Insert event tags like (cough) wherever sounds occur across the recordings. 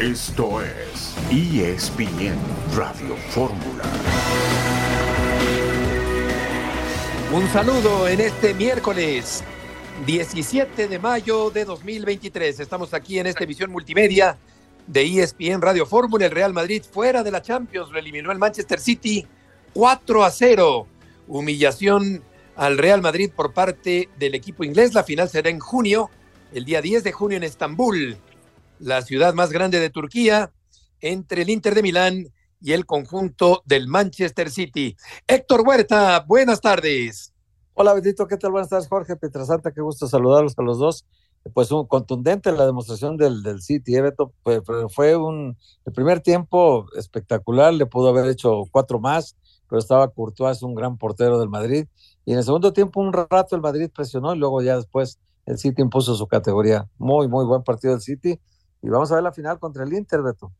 Esto es ESPN Radio Fórmula. Un saludo en este miércoles 17 de mayo de 2023. Estamos aquí en esta emisión multimedia de ESPN Radio Fórmula. El Real Madrid fuera de la Champions lo eliminó el Manchester City 4 a 0. Humillación al Real Madrid por parte del equipo inglés. La final será en junio, el día 10 de junio en Estambul, la ciudad más grande de Turquía, entre el Inter de Milán y el conjunto del Manchester City. Héctor Huerta, buenas tardes. Hola, Bendito, ¿qué tal? Buenas tardes, Jorge Pietrasanta, qué gusto saludarlos a los dos. Pues un contundente la demostración del, del City, ¿eh, Beto? Fue, fue un, el primer tiempo espectacular, le pudo haber hecho cuatro más, pero estaba Courtois, un gran portero del Madrid. Y en el segundo tiempo, un rato el Madrid presionó y luego ya después el City impuso su categoría. Muy, muy buen partido del City. Y vamos a ver la final contra el Inter, Beto.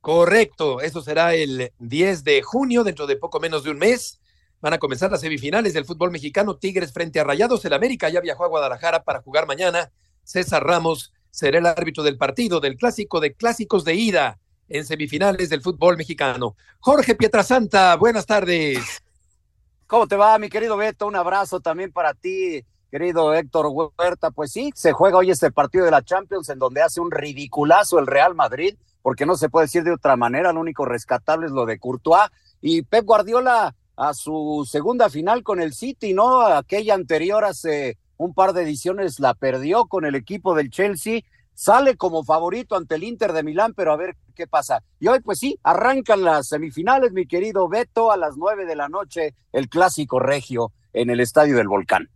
Correcto, eso será el 10 de junio, dentro de poco menos de un mes. Van a comenzar las semifinales del fútbol mexicano, Tigres frente a Rayados. El América ya viajó a Guadalajara para jugar mañana. César Ramos será el árbitro del partido, del clásico de clásicos de ida en semifinales del fútbol mexicano. Jorge Pietrasanta, buenas tardes. ¿Cómo te va, mi querido Beto? Un abrazo también para ti, querido Héctor Huerta. Pues sí, se juega hoy este partido de la Champions en donde hace un ridiculazo el Real Madrid porque no se puede decir de otra manera, lo único rescatable es lo de Courtois y Pep Guardiola a su segunda final con el City, ¿no? Aquella anterior hace un par de ediciones la perdió con el equipo del Chelsea, sale como favorito ante el Inter de Milán, pero a ver qué pasa. Y hoy pues sí, arrancan las semifinales, mi querido Beto, a las nueve de la noche, el clásico regio en el Estadio del Volcán.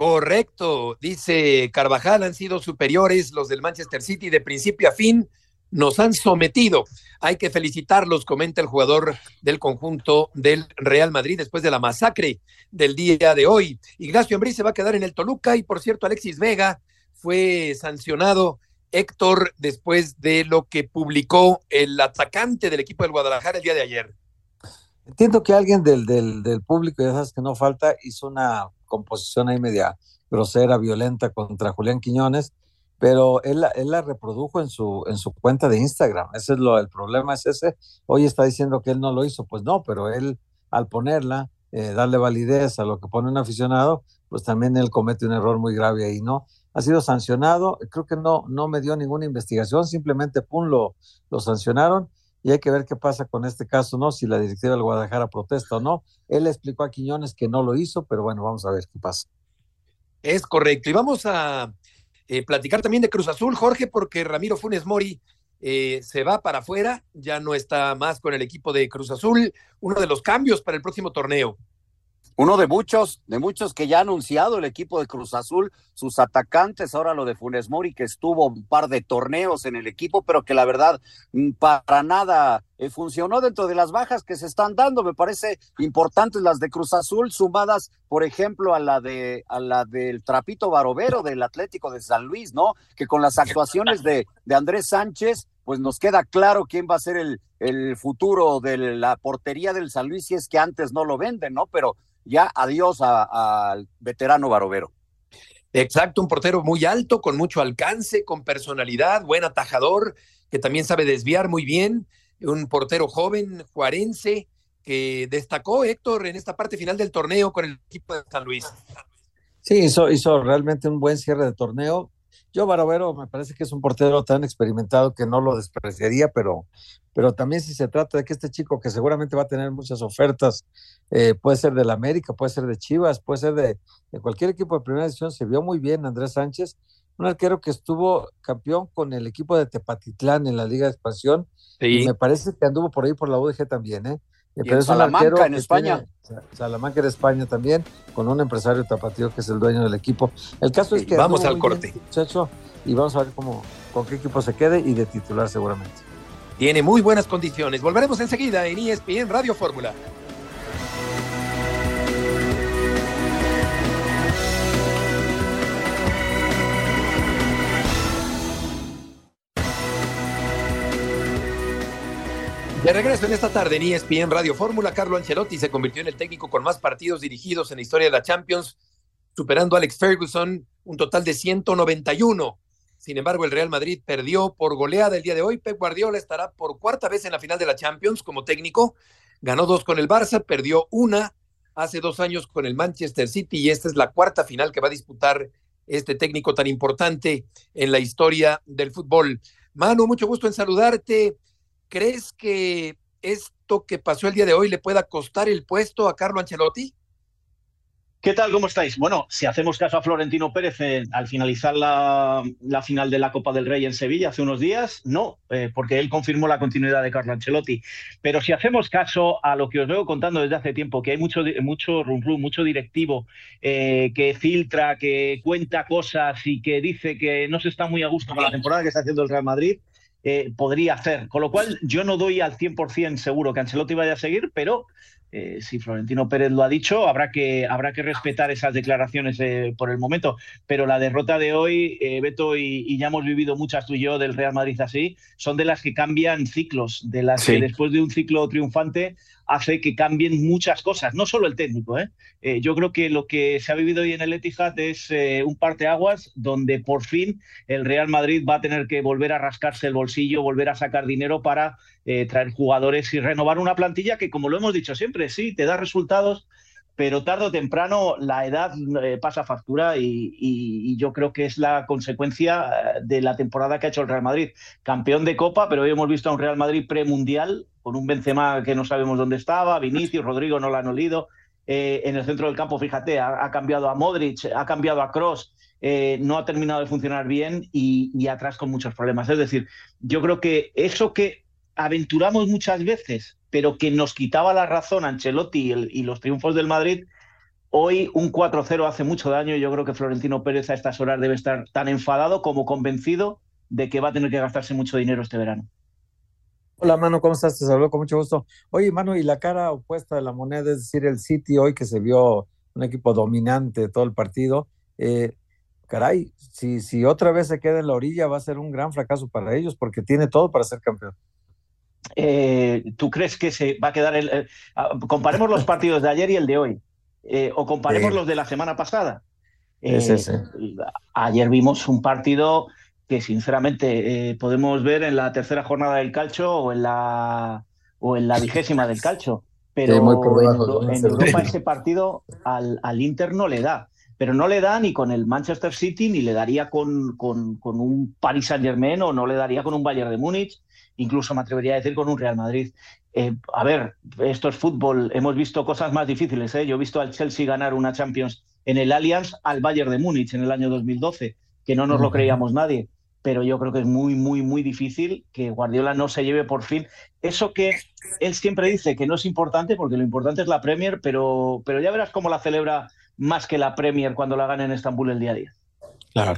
Correcto, dice Carvajal, han sido superiores los del Manchester City de principio a fin nos han sometido. Hay que felicitarlos, comenta el jugador del conjunto del Real Madrid después de la masacre del día de hoy. Ignacio Ambrí se va a quedar en el Toluca y por cierto Alexis Vega fue sancionado Héctor después de lo que publicó el atacante del equipo del Guadalajara el día de ayer. Entiendo que alguien del, del, del público, ya sabes que no falta, hizo una composición ahí media grosera, violenta contra Julián Quiñones pero él, él, la reprodujo en su, en su cuenta de Instagram. Ese es lo, el problema es ese. Hoy está diciendo que él no lo hizo, pues no, pero él al ponerla, eh, darle validez a lo que pone un aficionado, pues también él comete un error muy grave ahí, ¿no? Ha sido sancionado, creo que no, no me dio ninguna investigación, simplemente pum, lo, lo sancionaron y hay que ver qué pasa con este caso, ¿no? Si la directiva del Guadalajara protesta o no. Él explicó a Quiñones que no lo hizo, pero bueno, vamos a ver qué pasa. Es correcto. Y vamos a eh, platicar también de Cruz Azul, Jorge, porque Ramiro Funes Mori eh, se va para afuera, ya no está más con el equipo de Cruz Azul, uno de los cambios para el próximo torneo. Uno de muchos, de muchos que ya ha anunciado el equipo de Cruz Azul, sus atacantes, ahora lo de Funes Mori, que estuvo un par de torneos en el equipo, pero que la verdad mm, para nada eh, funcionó dentro de las bajas que se están dando. Me parece importantes las de Cruz Azul, sumadas, por ejemplo, a la de a la del Trapito Barovero del Atlético de San Luis, ¿no? Que con las actuaciones de, de Andrés Sánchez, pues nos queda claro quién va a ser el, el futuro de la portería del San Luis, si es que antes no lo venden, ¿no? Pero ya adiós al veterano Barovero. Exacto, un portero muy alto, con mucho alcance, con personalidad, buen atajador, que también sabe desviar muy bien, un portero joven, juarense, que destacó Héctor en esta parte final del torneo con el equipo de San Luis. Sí, hizo, hizo realmente un buen cierre de torneo. Yo, Barovero, me parece que es un portero tan experimentado que no lo despreciaría, pero, pero también si se trata de que este chico, que seguramente va a tener muchas ofertas, eh, puede ser del América, puede ser de Chivas, puede ser de, de, cualquier equipo de primera división, se vio muy bien Andrés Sánchez, un arquero que estuvo campeón con el equipo de Tepatitlán en la Liga de Expansión, sí. y me parece que anduvo por ahí por la UDG también, ¿eh? Pero en Salamanca, en España. Tiene, Salamanca en España también, con un empresario tapatío que es el dueño del equipo. El caso es que. Vamos al corte. Bien, muchacho, y vamos a ver cómo, con qué equipo se quede y de titular seguramente. Tiene muy buenas condiciones. Volveremos enseguida en ESPN Radio Fórmula. De regreso en esta tarde en ESPN Radio Fórmula, Carlo Ancelotti se convirtió en el técnico con más partidos dirigidos en la historia de la Champions, superando a Alex Ferguson, un total de 191. Sin embargo, el Real Madrid perdió por goleada el día de hoy. Pep Guardiola estará por cuarta vez en la final de la Champions como técnico. Ganó dos con el Barça, perdió una hace dos años con el Manchester City y esta es la cuarta final que va a disputar este técnico tan importante en la historia del fútbol. Manu, mucho gusto en saludarte. ¿Crees que esto que pasó el día de hoy le pueda costar el puesto a Carlo Ancelotti? ¿Qué tal? ¿Cómo estáis? Bueno, si hacemos caso a Florentino Pérez eh, al finalizar la, final de la Copa del Rey en Sevilla hace unos días, no, eh, porque él confirmó la continuidad de Carlo Ancelotti. Pero si hacemos caso a lo que os veo contando desde hace tiempo, que hay mucho, mucho rum, rum mucho directivo eh, que filtra, que cuenta cosas y que dice que no se está muy a gusto con la temporada que está haciendo el Real Madrid, podría hacer. Con lo cual, yo no doy al 100% seguro que Ancelotti vaya a seguir, pero eh, si Florentino Pérez lo ha dicho, habrá que, habrá que respetar esas declaraciones eh, por el momento. Pero la derrota de hoy, eh, Beto, y, ya hemos vivido muchas tú y yo del Real Madrid así, son de las que cambian ciclos, de las que después de un ciclo triunfante hace que cambien muchas cosas, no solo el técnico. ¿eh? Yo creo que lo que se ha vivido hoy en el Etihad es un parteaguas donde por fin el Real Madrid va a tener que volver a rascarse el bolsillo, volver a sacar dinero para traer jugadores y renovar una plantilla que, como lo hemos dicho siempre, sí, te da resultados, pero tarde o temprano la edad pasa factura y, yo creo que es la consecuencia de la temporada que ha hecho el Real Madrid. Campeón de Copa, pero hoy hemos visto a un Real Madrid premundial con un Benzema que no sabemos dónde estaba, Vinicius, Rodrigo no lo han olido. Eh, en el centro del campo, fíjate, ha, cambiado a Modric, ha cambiado a Cross, eh, no ha terminado de funcionar bien y, atrás con muchos problemas. Es decir, yo creo que eso que aventuramos muchas veces, pero que nos quitaba la razón Ancelotti y, los triunfos del Madrid, hoy un 4-0 hace mucho daño y yo creo que Florentino Pérez a estas horas debe estar tan enfadado como convencido de que va a tener que gastarse mucho dinero este verano. Hola, Mano, ¿cómo estás? Te saludo con mucho gusto. Oye, Mano, y la cara opuesta de la moneda, es decir, el City hoy que se vio un equipo dominante todo el partido, eh, caray, si, si otra vez se queda en la orilla va a ser un gran fracaso para ellos porque tiene todo para ser campeón. Eh, ¿Tú crees que se va a quedar el... Eh, comparemos los (laughs) partidos de ayer y el de hoy, o comparemos los de la semana pasada. Ayer vimos un partido que sinceramente eh, podemos ver en la tercera jornada del calcho o en la o en la vigésima del calcho. Pero en, Europa (laughs) ese partido al, al, Inter no le da. Pero no le da ni con el Manchester City, ni le daría con, con, con un Paris Saint Germain o no le daría con un Bayern de Múnich, incluso me atrevería a decir con un Real Madrid. Eh, a ver, esto es fútbol, hemos visto cosas más difíciles. ¿eh? Yo he visto al Chelsea ganar una Champions en el Allianz al Bayern de Múnich en el año 2012, que no nos lo creíamos nadie pero yo creo que es muy, muy, muy difícil que Guardiola no se lleve por fin eso que él siempre dice que no es importante, porque lo importante es la Premier, pero, pero ya verás cómo la celebra más que la Premier cuando la gane en Estambul el día a día. Claro.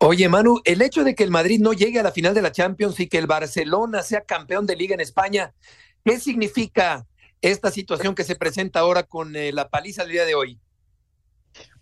Oye, Manu, el hecho de que el Madrid no llegue a la final de la Champions y que el Barcelona sea campeón de liga en España, ¿qué significa esta situación que se presenta ahora con eh, la paliza del día de hoy?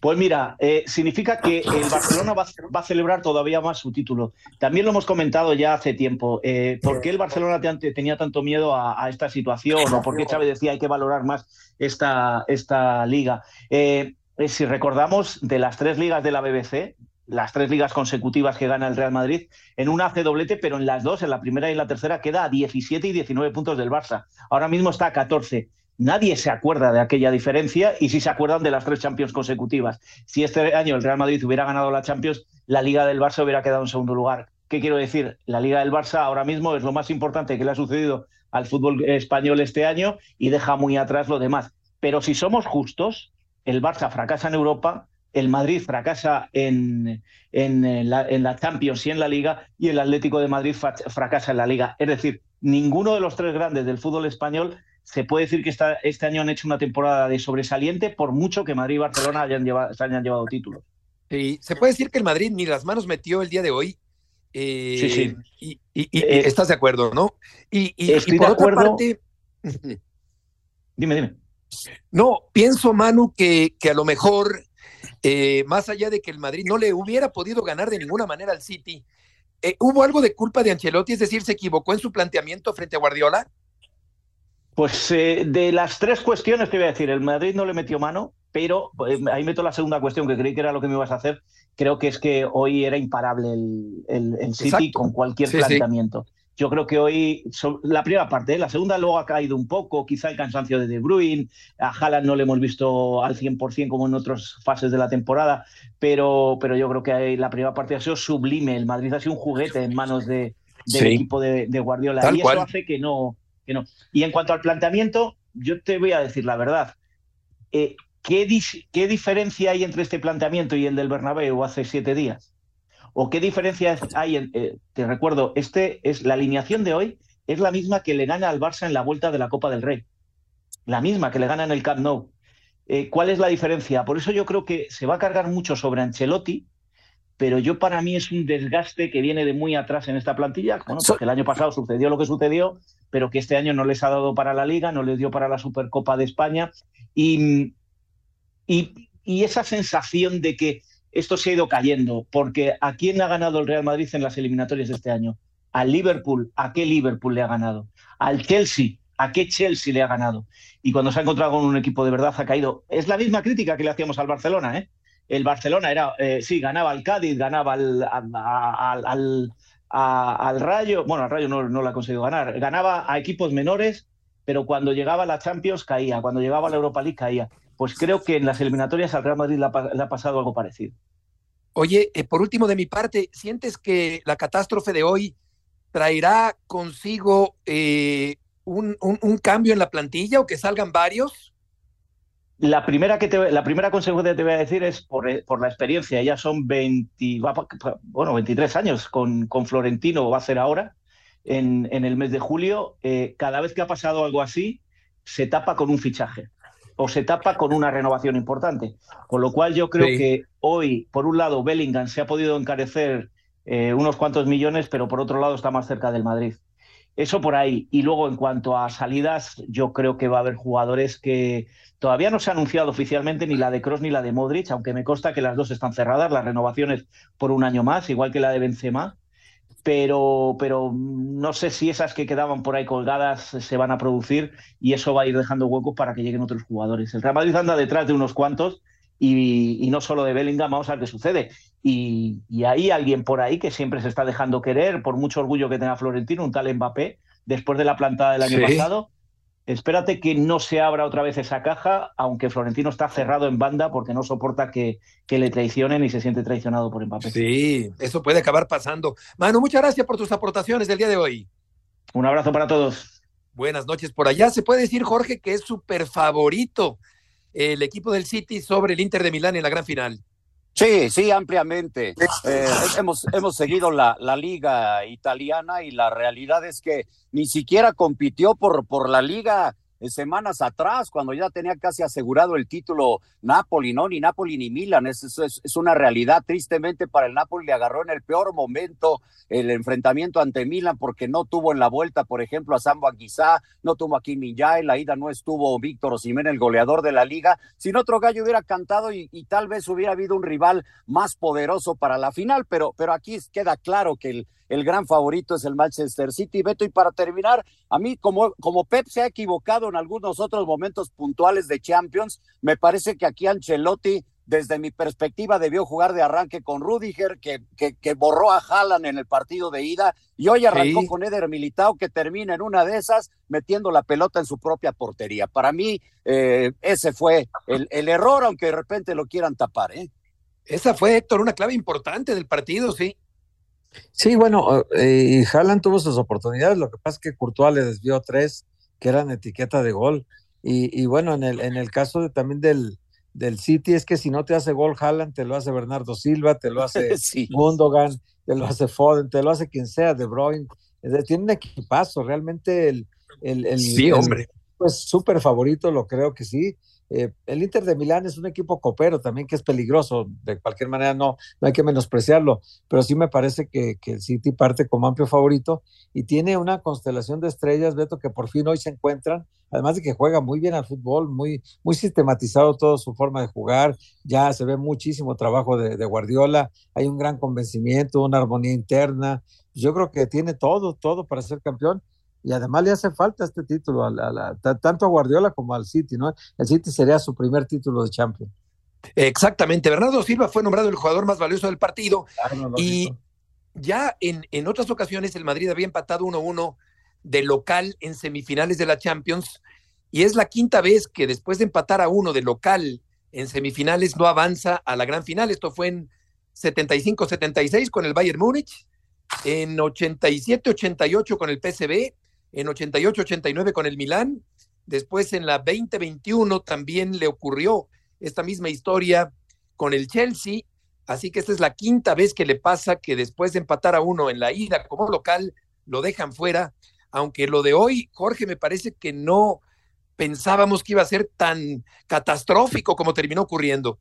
Pues mira, eh, significa que el Barcelona va, a celebrar todavía más su título. También lo hemos comentado ya hace tiempo. Eh, ¿Por qué el Barcelona tenía tanto miedo a, esta situación? ¿O por qué Chávez decía hay que valorar más esta, esta liga? Si recordamos, de las tres ligas de la BBC, las tres ligas consecutivas que gana el Real Madrid, en una hace doblete, pero en las dos, en la primera y en la tercera, queda a 17 y 19 puntos del Barça. Ahora mismo está a 14. Nadie se acuerda de aquella diferencia y sí se acuerdan de las tres Champions consecutivas. Si este año el Real Madrid hubiera ganado la Champions, la Liga del Barça hubiera quedado en segundo lugar. ¿Qué quiero decir? La Liga del Barça ahora mismo es lo más importante que le ha sucedido al fútbol español este año y deja muy atrás lo demás. Pero si somos justos, el Barça fracasa en Europa, el Madrid fracasa en, en, la, en, la, Champions y en la Liga, y el Atlético de Madrid fracasa en la Liga. Es decir, ninguno de los tres grandes del fútbol español se puede decir que este año han hecho una temporada de sobresaliente, por mucho que Madrid y Barcelona hayan llevado, se hayan llevado títulos. Sí, se puede decir que el Madrid ni las manos metió el día de hoy. Eh, sí, sí. Y, eh, estás de acuerdo, ¿no? Y, estoy por de acuerdo. Otra parte... dime, dime. No, pienso, Manu, que, que a lo mejor, eh, más allá de que el Madrid no le hubiera podido ganar de ninguna manera al City, ¿hubo algo de culpa de Ancelotti? Es decir, ¿se equivocó en su planteamiento frente a Guardiola? Pues eh, de las tres cuestiones que voy a decir, el Madrid no le metió mano, pero eh, ahí meto la segunda cuestión que creí que era lo que me ibas a hacer. Creo que es que hoy era imparable el, el, City con cualquier planteamiento. Yo creo que hoy, la primera parte, ¿eh? la segunda luego ha caído un poco, quizá el cansancio de De Bruyne, a Haaland no le hemos visto al 100% como en otras fases de la temporada, pero, pero yo creo que la primera parte ha sido sublime, el Madrid ha sido un juguete en manos de, del equipo de, Guardiola y eso hace que no, que no. Y en cuanto al planteamiento, yo te voy a decir la verdad, eh, ¿qué, ¿qué diferencia hay entre este planteamiento y el del Bernabéu hace siete días? ¿O qué diferencia hay? Eh, te recuerdo, este es la alineación de hoy es la misma que le gana al Barça en la vuelta de la Copa del Rey. La misma que le gana en el Camp Nou. Eh, ¿Cuál es la diferencia? Por eso yo creo que se va a cargar mucho sobre Ancelotti, pero yo para mí es un desgaste que viene de muy atrás en esta plantilla. Bueno, porque el año pasado sucedió lo que sucedió, pero que este año no les ha dado para la Liga, no les dio para la Supercopa de España. y, y esa sensación de que esto se ha ido cayendo, porque ¿a quién ha ganado el Real Madrid en las eliminatorias de este año? Al Liverpool, ¿a qué Liverpool le ha ganado? Al Chelsea, ¿a qué Chelsea le ha ganado? Y cuando se ha encontrado con un equipo de verdad ha caído. Es la misma crítica que le hacíamos al Barcelona, ¿eh? El Barcelona era, eh, sí, ganaba al Cádiz, ganaba al, al, al, Rayo, bueno, al Rayo no, no lo ha conseguido ganar, ganaba a equipos menores, pero cuando llegaba a la Champions caía, cuando llegaba a la Europa League caía pues creo que en las eliminatorias al Real Madrid le ha, pasado algo parecido. Oye, eh, por último de mi parte, ¿sientes que la catástrofe de hoy traerá consigo eh, un, cambio en la plantilla o que salgan varios? La primera, que te, la primera consecuencia que te voy a decir es por, eh, por la experiencia. Ya son 20, bueno, 23 años con, con Florentino, va a ser ahora, en, en el mes de julio. cada vez que ha pasado algo así, se tapa con un fichaje o se tapa con una renovación importante. Con lo cual yo creo que hoy, por un lado, Bellingham se ha podido encarecer eh, unos cuantos millones, pero por otro lado está más cerca del Madrid. Eso por ahí. Y luego, en cuanto a salidas, yo creo que va a haber jugadores que todavía no se ha anunciado oficialmente ni la de Cross ni la de Modric, aunque me consta que las dos están cerradas, las renovaciones por un año más, igual que la de Benzema pero, pero no sé si esas que quedaban por ahí colgadas se van a producir y eso va a ir dejando huecos para que lleguen otros jugadores. El Real Madrid anda detrás de unos cuantos y, no solo de Bellingham, vamos a ver qué sucede. Y, hay alguien por ahí que siempre se está dejando querer, por mucho orgullo que tenga Florentino, un tal Mbappé, después de la plantada del año pasado, espérate que no se abra otra vez esa caja, aunque Florentino está cerrado en banda porque no soporta que, que le traicionen y se siente traicionado por Mbappé. Sí, eso puede acabar pasando. Manu, muchas gracias por tus aportaciones del día de hoy. Un abrazo para todos. Buenas noches por allá. Se puede decir, Jorge, que es súper favorito el equipo del City sobre el Inter de Milán en la gran final. Sí, sí, ampliamente. Eh, hemos, hemos seguido la, la, liga italiana y la realidad es que ni siquiera compitió por, por la liga semanas atrás, cuando ya tenía casi asegurado el título Napoli, ¿no? Ni Napoli ni Milan, es, es, una realidad. Tristemente para el Napoli le agarró en el peor momento el enfrentamiento ante Milan porque no tuvo en la vuelta, por ejemplo, a Sambo Aguizá, no tuvo a Kim en la ida no estuvo Víctor Osimén, el goleador de la liga. Sin otro gallo hubiera cantado y, y, tal vez hubiera habido un rival más poderoso para la final, pero, pero aquí queda claro que el, el gran favorito es el Manchester City. Beto, y para terminar, a mí como, como Pep se ha equivocado en algunos otros momentos puntuales de Champions, me parece que aquí Ancelotti desde mi perspectiva debió jugar de arranque con Rudiger, que, que, borró a Haaland en el partido de ida, y hoy arrancó con Eder Militao, que termina en una de esas metiendo la pelota en su propia portería. Para mí, eh, ese fue el, el, error, aunque de repente lo quieran tapar. ¿eh? Esa fue, Héctor, una clave importante del partido, sí. Sí, bueno, eh, y Haaland tuvo sus oportunidades, lo que pasa es que Courtois le desvió tres que eran etiqueta de gol. Y, bueno, en el, en el caso de, también del, del City es que si no te hace gol Haaland, te lo hace Bernardo Silva, te lo hace (laughs) sí. Gundogan, te lo hace Foden, te lo hace quien sea, De Bruyne. Tiene un equipazo, realmente el... el, el sí, hombre. pues súper favorito, lo creo que sí. Eh, el Inter de Milán es un equipo copero también que es peligroso, de cualquier manera no, no hay que menospreciarlo, pero sí me parece que, el City parte como amplio favorito y tiene una constelación de estrellas, Beto, que por fin hoy se encuentran, además de que juega muy bien al fútbol, muy, muy sistematizado toda su forma de jugar, ya se ve muchísimo trabajo de, de Guardiola, hay un gran convencimiento, una armonía interna, yo creo que tiene todo, todo para ser campeón y además le hace falta este título a, tanto a Guardiola como al City, ¿no? El City sería su primer título de Champions. Exactamente, Bernardo Silva fue nombrado el jugador más valioso del partido y ya en, en otras ocasiones el Madrid había empatado 1-1 de local en semifinales de la Champions y es la quinta vez que después de empatar a uno de local en semifinales no avanza a la gran final. Esto fue en 75-76 con el Bayern Múnich, en 87-88 con el PSV, en 88-89 con el Milán. Después en la 2021 también le ocurrió esta misma historia con el Chelsea. Así que esta es la quinta vez que le pasa que después de empatar a uno en la ida como local, lo dejan fuera. Aunque lo de hoy, Jorge, me parece que no pensábamos que iba a ser tan catastrófico como terminó ocurriendo.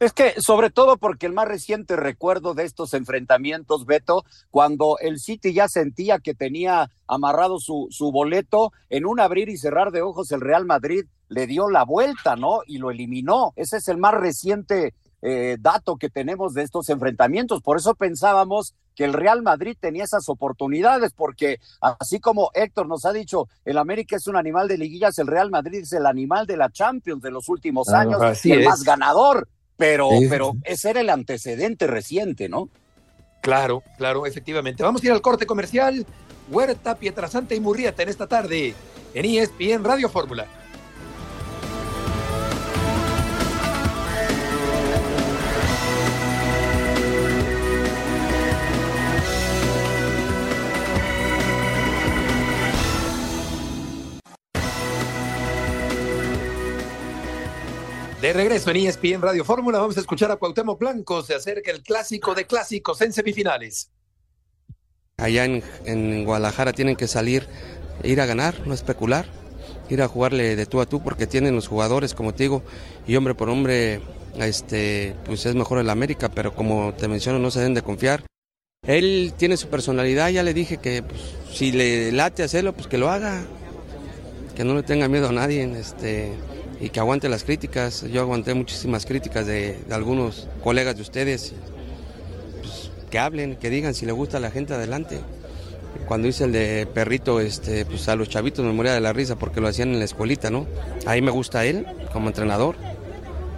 Es que, sobre todo porque el más reciente recuerdo de estos enfrentamientos, Beto, cuando el City ya sentía que tenía amarrado su, su boleto, en un abrir y cerrar de ojos el Real Madrid le dio la vuelta, ¿no? Y lo eliminó. Ese es el más reciente eh, dato que tenemos de estos enfrentamientos. Por eso pensábamos que el Real Madrid tenía esas oportunidades, porque así como Héctor nos ha dicho, el América es un animal de liguillas, el Real Madrid es el animal de la Champions de los últimos años, el más ganador, pero, pero ese era el antecedente reciente, ¿no? Claro, claro, efectivamente. Vamos a ir al corte comercial. Huerta, Pietrasanta y Murrieta en esta tarde en ESPN Radio Fórmula. De regreso en ESPN Radio Fórmula, vamos a escuchar a Cuauhtémoc Blanco. Se acerca el clásico de clásicos en semifinales. Allá en, Guadalajara tienen que salir, ir a ganar, no especular, ir a jugarle de tú a tú porque tienen los jugadores, como te digo, y hombre por hombre, este, pues es mejor el América, pero como te menciono, no se deben de confiar. Él tiene su personalidad, ya le dije que pues, si le late hacerlo, pues que lo haga, que no le tenga miedo a nadie. Este, y que aguante las críticas. Yo aguanté muchísimas críticas de, algunos colegas de ustedes. Pues, que hablen, que digan si le gusta a la gente adelante. Cuando hice el de perrito, este, pues a los chavitos me moría de la risa porque lo hacían en la escuelita, ¿no? Ahí me gusta él como entrenador.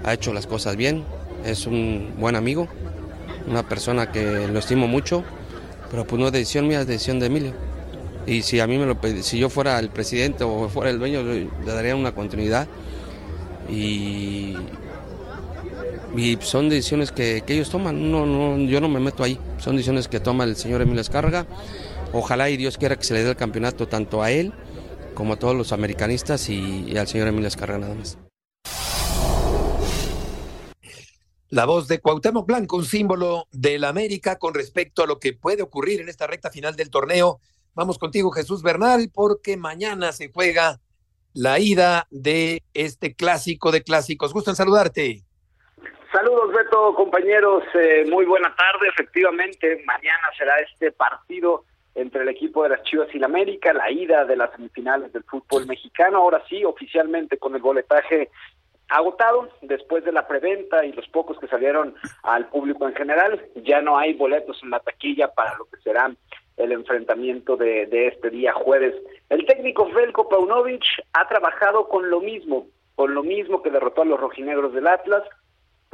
Ha hecho las cosas bien. Es un buen amigo, una persona que lo estimo mucho, pero pues no es decisión mía, es decisión de Emilio. Y si a mí me lo si yo fuera el presidente o fuera el dueño, le daría una continuidad y, son decisiones que, ellos toman. No, no, yo no me meto ahí. Son decisiones que toma el señor Emilio Escarga. Ojalá y Dios quiera que se le dé el campeonato tanto a él como a todos los americanistas y, al señor Emilio Escarga nada más. La voz de Cuauhtémoc Blanco, un símbolo de la América con respecto a lo que puede ocurrir en esta recta final del torneo. Vamos contigo, Jesús Bernal, porque mañana se juega la ida de este clásico de clásicos. Gusto en saludarte. Saludos, Beto, compañeros. Eh, muy buena tarde. Efectivamente, mañana será este partido entre el equipo de las Chivas y la América, la ida de las semifinales del fútbol mexicano. Ahora sí, oficialmente con el boletaje agotado después de la preventa y los pocos que salieron al público en general. Ya no hay boletos en la taquilla para lo que serán el enfrentamiento de, de este día jueves. El técnico Velko Paunovic ha trabajado con lo mismo, con lo mismo que derrotó a los rojinegros del Atlas,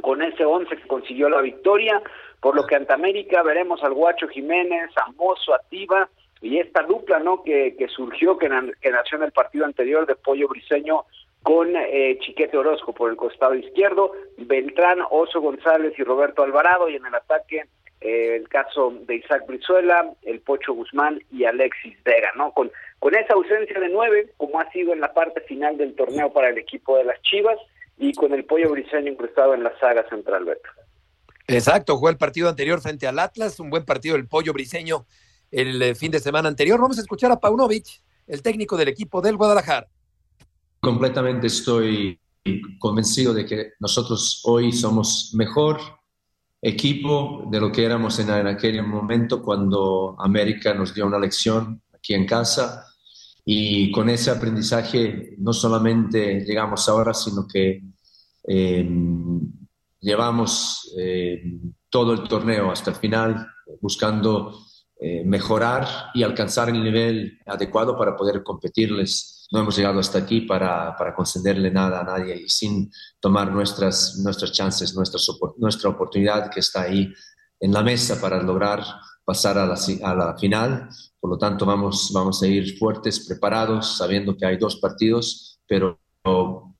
con ese once que consiguió la victoria, por lo que ante América veremos al Guacho Jiménez, a Mozo, a Tiva, y esta dupla no que, que surgió, que, que nació en el partido anterior de Pollo Briseño con eh, Chiquete Orozco por el costado izquierdo, Beltrán, Oso González y Roberto Alvarado, y en el ataque eh, el caso de Isaac Brizuela, el Pocho Guzmán y Alexis Vega, ¿no? Con, con esa ausencia de nueve, como ha sido en la parte final del torneo para el equipo de las Chivas, y con el Pollo Briseño incrustado en la saga central, Beto. Exacto, jugó el partido anterior frente al Atlas, un buen partido del Pollo Briseño el eh, fin de semana anterior. Vamos a escuchar a Paunovic, el técnico del equipo del Guadalajara. Completamente estoy convencido de que nosotros hoy somos mejor equipo de lo que éramos en, aquel momento cuando América nos dio una lección aquí en casa y con ese aprendizaje no solamente llegamos ahora, sino que em, llevamos em, todo el torneo hasta el final buscando eh, mejorar y alcanzar el nivel adecuado para poder competirles. No hemos llegado hasta aquí para, para concederle nada a nadie y sin tomar nuestras, nuestras chances, nuestra, nuestra oportunidad que está ahí en la mesa para lograr pasar a la, a la final. Por lo tanto, vamos, vamos a ir fuertes, preparados, sabiendo que hay dos partidos, pero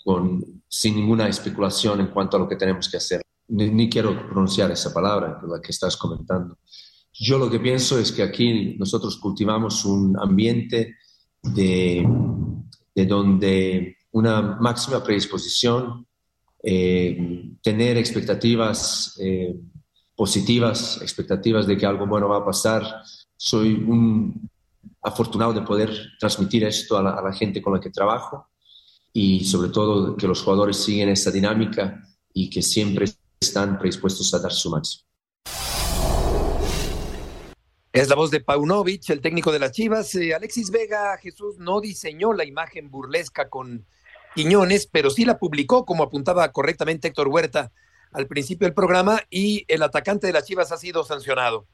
con, sin ninguna especulación en cuanto a lo que tenemos que hacer. Ni, ni quiero pronunciar esa palabra, la que estás comentando. Yo lo que pienso es que aquí nosotros cultivamos un ambiente de, de donde una máxima predisposición, eh, tener expectativas eh, positivas, expectativas de que algo bueno va a pasar. Soy un afortunado de poder transmitir esto a la, a la gente con la que trabajo y sobre todo que los jugadores siguen esa dinámica y que siempre están predispuestos a dar su máximo. Es la voz de Paunovic, el técnico de las Chivas. Eh, Alexis Vega, Jesús, no diseñó la imagen burlesca con Quiñones, pero sí la publicó, como apuntaba correctamente Héctor Huerta al principio del programa, y el atacante de las Chivas ha sido sancionado.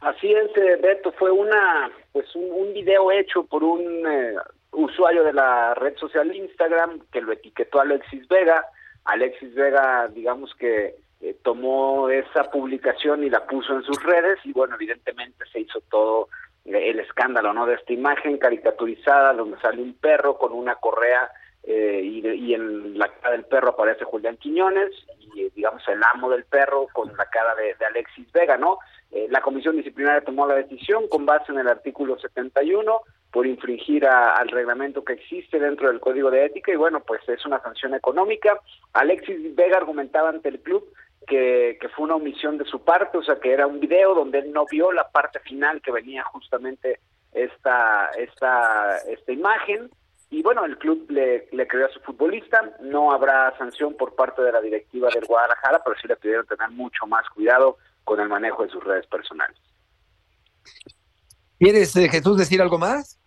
Así es, eh, Beto, fue una, pues un, video hecho por un eh, usuario de la red social Instagram que lo etiquetó a Alexis Vega. Alexis Vega, digamos que eh, tomó esa publicación y la puso en sus redes y bueno, evidentemente se hizo todo eh, el escándalo, ¿no? De esta imagen caricaturizada donde sale un perro con una correa eh, y, en la cara del perro aparece Julián Quiñones y digamos el amo del perro con la cara de, de Alexis Vega, ¿no? Eh, la comisión disciplinaria tomó la decisión con base en el artículo 71 por infringir a, al reglamento que existe dentro del código de ética y bueno, pues es una sanción económica. Alexis Vega argumentaba ante el club que, que, fue una omisión de su parte, o sea, que era un video donde él no vio la parte final que venía justamente esta, esta, esta imagen. Y bueno, el club le, le creyó a su futbolista, no habrá sanción por parte de la directiva del Guadalajara, pero sí le pidieron tener mucho más cuidado con el manejo de sus redes personales. ¿Quieres, eh, Jesús, decir algo más?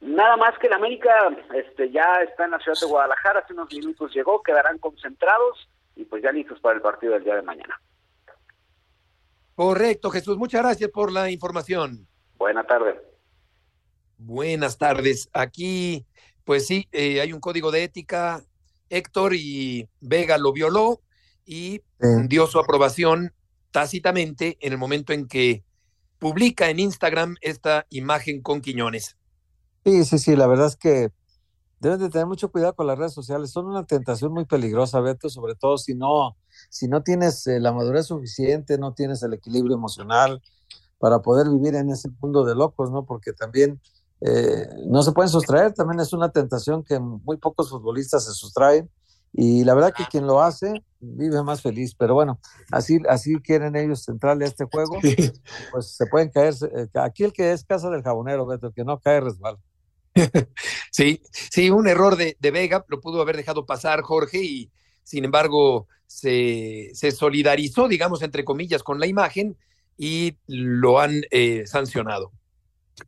Nada más que el América este, ya está en la ciudad de Guadalajara, hace unos minutos llegó, quedarán concentrados y pues ya listos para el partido del día de mañana. Correcto, Jesús. Muchas gracias por la información. Buenas tardes. Buenas tardes. Aquí, pues sí, eh, hay un código de ética. Héctor y Vega lo violó y sí. dio su aprobación tácitamente en el momento en que publica en Instagram esta imagen con Quiñones. Sí, sí, sí, la verdad es que deben de tener mucho cuidado con las redes sociales. Son una tentación muy peligrosa, Beto, sobre todo si no, si no tienes eh, la madurez suficiente, no tienes el equilibrio emocional para poder vivir en ese mundo de locos, ¿no? Porque también eh, no se pueden sustraer, también es una tentación que muy pocos futbolistas se sustraen y la verdad que quien lo hace vive más feliz, pero bueno, así, así quieren ellos entrarle a este juego, pues se pueden caer, eh, aquí el que es casa del jabonero, Beto, el que no cae resbala. (laughs) sí, sí, un error de, de, Vega lo pudo haber dejado pasar Jorge y sin embargo se, se solidarizó, digamos, entre comillas, con la imagen y lo han eh, sancionado.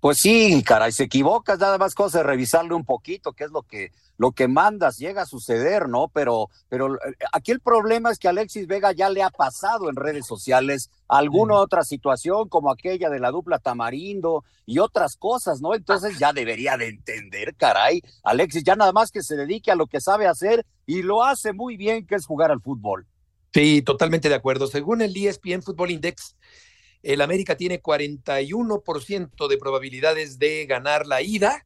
Pues sí, caray, se equivocas, nada más cosa de revisarle un poquito, qué es lo que, lo que mandas, llega a suceder, ¿no? Pero, pero eh, aquí el problema es que Alexis Vega ya le ha pasado en redes sociales alguna sí. otra situación, como aquella de la dupla Tamarindo y otras cosas, ¿no? Entonces ya debería de entender, caray, Alexis, ya nada más que se dedique a lo que sabe hacer y lo hace muy bien, que es jugar al fútbol. Sí, totalmente de acuerdo. Según el ESPN Football Index, el América tiene 41% de probabilidades de ganar la ida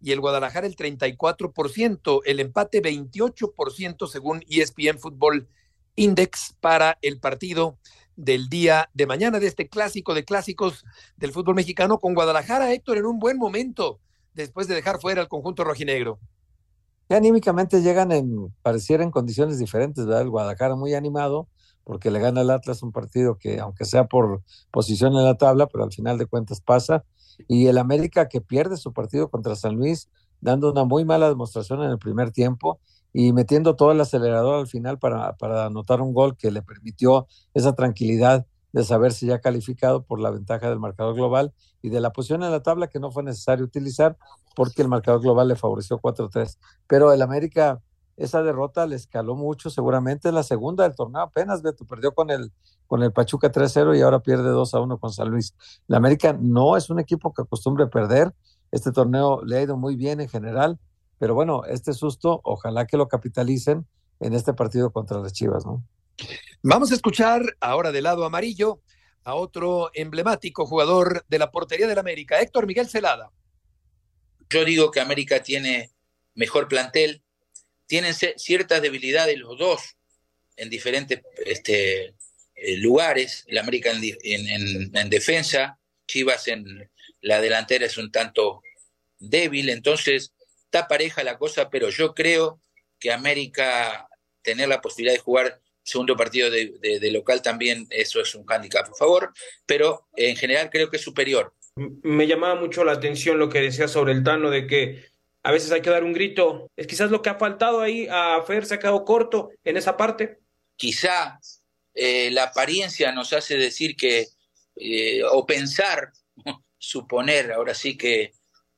y el Guadalajara el 34%, el empate 28% según ESPN Football Index para el partido del día de mañana de este clásico de clásicos del fútbol mexicano con Guadalajara, Héctor, en un buen momento después de dejar fuera al conjunto rojinegro. Anímicamente llegan en, pareciera en condiciones diferentes, ¿verdad? El Guadalajara muy animado, porque le gana el Atlas un partido que, aunque sea por posición en la tabla, pero al final de cuentas pasa. Y el América que pierde su partido contra San Luis, dando una muy mala demostración en el primer tiempo y metiendo todo el acelerador al final para, para anotar un gol que le permitió esa tranquilidad de saberse ya calificado por la ventaja del marcador global y de la posición en la tabla que no fue necesario utilizar porque el marcador global le favoreció 4-3. Pero el América esa derrota le escaló mucho, seguramente es la segunda del torneo apenas, Beto, perdió con el, con el Pachuca 3-0 y ahora pierde 2-1 con San Luis. La América no es un equipo que acostumbre perder, este torneo le ha ido muy bien en general, pero bueno, este susto, ojalá que lo capitalicen en este partido contra las Chivas, ¿no? Vamos a escuchar ahora del lado amarillo a otro emblemático jugador de la portería del América, Héctor Miguel Celada. Yo digo que América tiene mejor plantel, tienen ciertas debilidades los dos en diferentes este, eh, lugares. El América en, defensa, Chivas en la delantera es un tanto débil, entonces está pareja la cosa, pero yo creo que América tener la posibilidad de jugar segundo partido de, local también eso es un hándicap a favor, pero en general creo que es superior. Me llamaba mucho la atención lo que decía sobre el Tano de que a veces hay que dar un grito. Es quizás lo que ha faltado ahí a Fer se ha quedado corto en esa parte. Quizá eh, la apariencia nos hace decir que, eh, o pensar, (laughs) suponer, ahora sí que,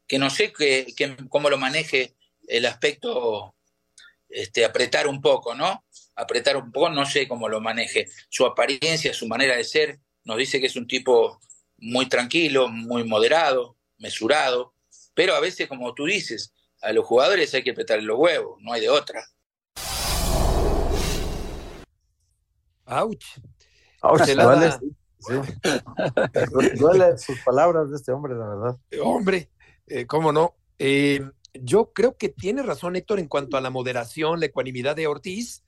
que no sé que, cómo lo maneje el aspecto, este, apretar un poco, ¿no? Apretar un poco, no sé cómo lo maneje. Su apariencia, su manera de ser, nos dice que es un tipo muy tranquilo, muy moderado, mesurado, pero a veces, como tú dices, a los jugadores hay que apretarle los huevos, no hay de otra. ¡Auch! duele, (laughs) duele sus palabras de este hombre, la verdad. Hombre, eh, ¿cómo no? Eh, yo creo que tiene razón Héctor en cuanto a la moderación, la ecuanimidad de Ortiz.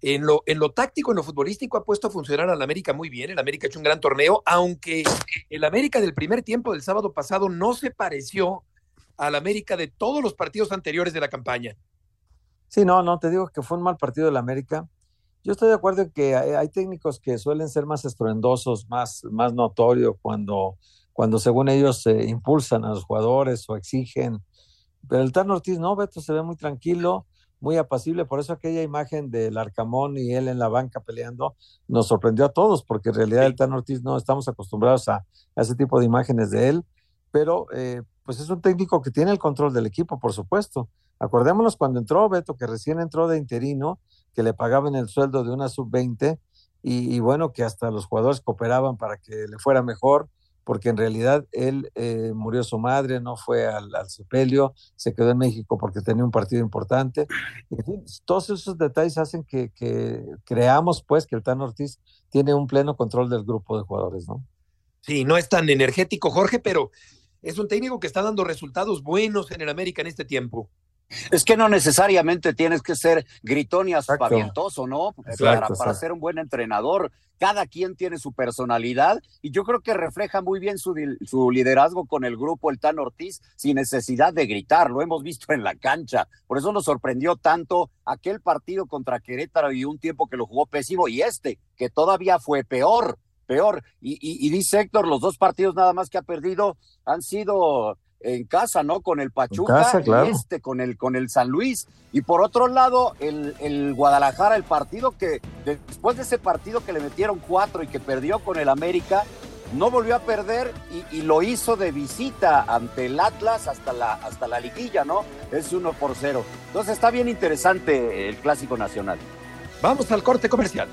En lo, en lo táctico, en lo futbolístico, ha puesto a funcionar al América muy bien. El América ha hecho un gran torneo, aunque el América del primer tiempo del sábado pasado no se pareció al América de todos los partidos anteriores de la campaña. Sí, no, no, te digo que fue un mal partido del América. Yo estoy de acuerdo en que hay, técnicos que suelen ser más estruendosos, más, más notorios cuando, cuando según ellos se impulsan a los jugadores o exigen. Pero el Tan Ortiz no, Beto se ve muy tranquilo, muy apacible. Por eso aquella imagen del Arcamón y él en la banca peleando nos sorprendió a todos, porque en realidad el Tan Ortiz no estamos acostumbrados a, a ese tipo de imágenes de él. Pero eh, pues es un técnico que tiene el control del equipo, por supuesto. Acordémonos cuando entró Beto, que recién entró de interino, que le pagaban el sueldo de una sub-20 y, bueno, que hasta los jugadores cooperaban para que le fuera mejor, porque en realidad él eh, murió su madre, no fue al, sepelio, se quedó en México porque tenía un partido importante. En fin, todos esos detalles hacen que, que creamos pues que el Tan Ortiz tiene un pleno control del grupo de jugadores, ¿no? Sí, no es tan energético, Jorge, pero es un técnico que está dando resultados buenos en el América en este tiempo. Es que no necesariamente tienes que ser gritón y aspavientoso, ¿no? para, para ser un buen entrenador. Cada quien tiene su personalidad y yo creo que refleja muy bien su, su, liderazgo con el grupo El Tan Ortiz sin necesidad de gritar. Lo hemos visto en la cancha. Por eso nos sorprendió tanto aquel partido contra Querétaro y un tiempo que lo jugó pésimo y este, que todavía fue peor peor. Y, dice Héctor, los dos partidos nada más que ha perdido han sido en casa, ¿no? Con el Pachuca y este, con el, con el San Luis. Y por otro lado, el, el, Guadalajara, el partido que, después de ese partido que le metieron cuatro y que perdió con el América, no volvió a perder y, lo hizo de visita ante el Atlas hasta la, hasta la liguilla, ¿no? Es uno por cero. Entonces está bien interesante el Clásico Nacional. Vamos al corte comercial.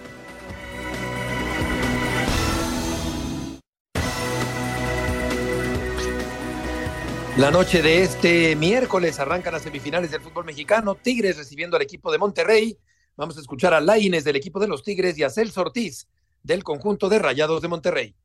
La noche de este miércoles arrancan las semifinales del fútbol mexicano. Tigres recibiendo al equipo de Monterrey. Vamos a escuchar a Laines del equipo de los Tigres y a Celso Ortiz del conjunto de Rayados de Monterrey.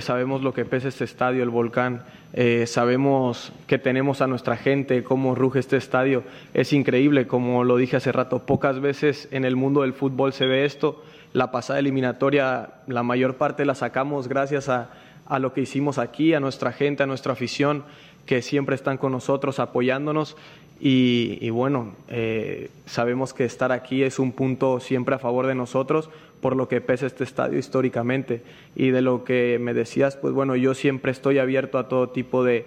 Sabemos lo que pesa este estadio, el volcán. Eh, sabemos que tenemos a nuestra gente, cómo ruge este estadio. Es increíble, como lo dije hace rato. Pocas veces en el mundo del fútbol se ve esto. La pasada eliminatoria, la mayor parte la sacamos gracias a a lo que hicimos aquí, a nuestra gente, a nuestra afición, que siempre están con nosotros apoyándonos. Y, bueno, eh, sabemos que estar aquí es un punto siempre a favor de nosotros, por lo que pesa este estadio históricamente. Y de lo que me decías, pues bueno, yo siempre estoy abierto a todo tipo de,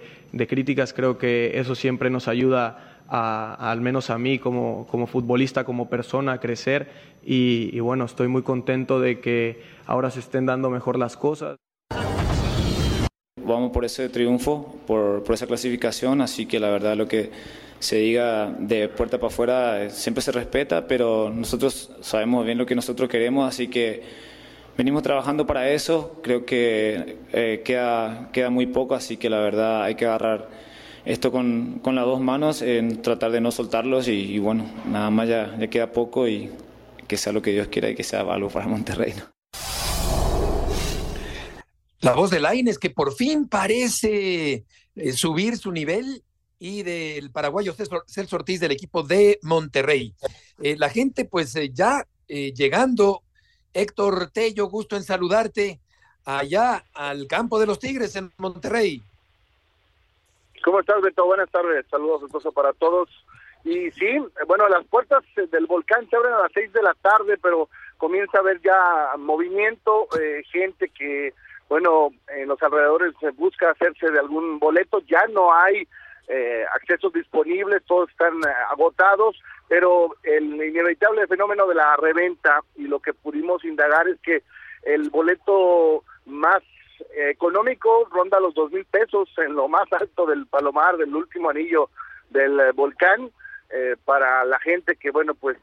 críticas, creo que eso siempre nos ayuda a, al menos a mí como, como futbolista, como persona, a crecer. y bueno, estoy muy contento de que ahora se estén dando mejor las cosas vamos por ese triunfo, por, por esa clasificación, así que la verdad lo que se diga de puerta para afuera eh, siempre se respeta, pero nosotros sabemos bien lo que nosotros queremos, así que venimos trabajando para eso, creo que eh, queda, queda muy poco, así que la verdad hay que agarrar esto con, con las dos manos, en tratar de no soltarlos y, bueno, nada más ya, ya, queda poco y que sea lo que Dios quiera y que sea algo para Monterrey. La voz de Laines que por fin parece eh, subir su nivel y del paraguayo Celso Ortiz del equipo de Monterrey. Eh, la gente pues eh, ya llegando, Héctor Tello, gusto en saludarte allá al campo de los Tigres en Monterrey. ¿Cómo estás, Beto? Buenas tardes. Saludos entonces para todos. Y sí, bueno, las puertas del volcán se abren a las seis de la tarde, pero comienza a haber ya movimiento, gente que, bueno, en los alrededores busca hacerse de algún boleto. Ya no hay eh, accesos disponibles, todos están eh, agotados, pero el inevitable fenómeno de la reventa y lo que pudimos indagar es que el boleto más económico ronda los dos mil pesos en lo más alto del Palomar, del último anillo del eh, volcán. Eh, para la gente que, bueno, pues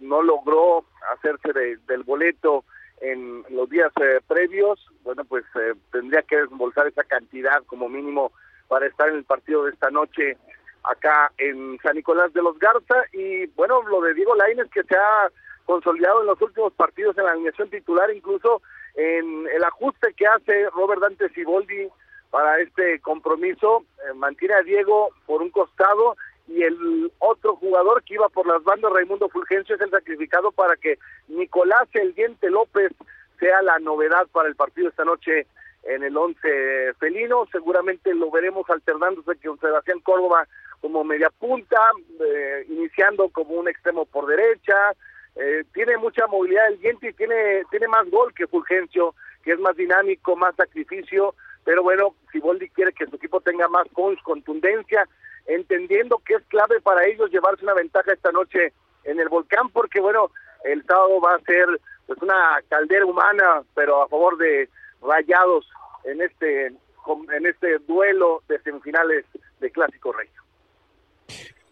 no logró hacerse del boleto en los días previos, bueno, pues tendría que desembolsar esa cantidad como mínimo para estar en el partido de esta noche acá en San Nicolás de los Garza. Y bueno, lo de Diego Lainez que se ha consolidado en los últimos partidos en la alineación titular, incluso en el ajuste que hace Robert Dante Siboldi para este compromiso, eh, mantiene a Diego por un costado y el otro jugador que iba por las bandas, Raimundo Fulgencio, es el sacrificado para que Nicolás El Diente López sea la novedad para el partido esta noche en el once felino. Seguramente lo veremos alternándose con Sebastián Córdoba como media punta, eh, iniciando como un extremo por derecha, eh, tiene mucha movilidad el diente y tiene, tiene más gol que Fulgencio, que es más dinámico, más sacrificio, pero bueno, si Boldi quiere que su equipo tenga más contundencia, entendiendo que es clave para ellos llevarse una ventaja esta noche en el volcán, porque bueno, el sábado va a ser pues una caldera humana, pero a favor de Rayados en este en este duelo de semifinales de Clásico Rey.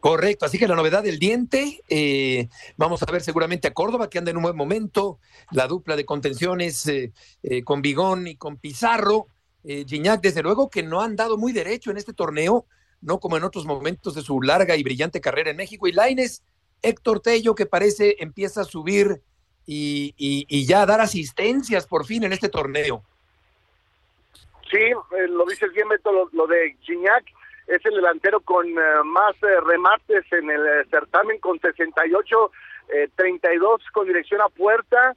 Correcto, así que la novedad del diente, eh, vamos a ver seguramente a Córdoba que anda en un buen momento, la dupla de contenciones eh, eh, con Bigón y con Pizarro, Gignac desde luego que no han dado muy derecho en este torneo, no como en otros momentos de su larga y brillante carrera en México, y Laines, Héctor Tello que parece empieza a subir y, ya a dar asistencias por fin en este torneo. Sí, lo dice bien Beto, lo, de Gignac, es el delantero con eh, más eh, remates en el eh, certamen con 68, 32 con dirección a puerta,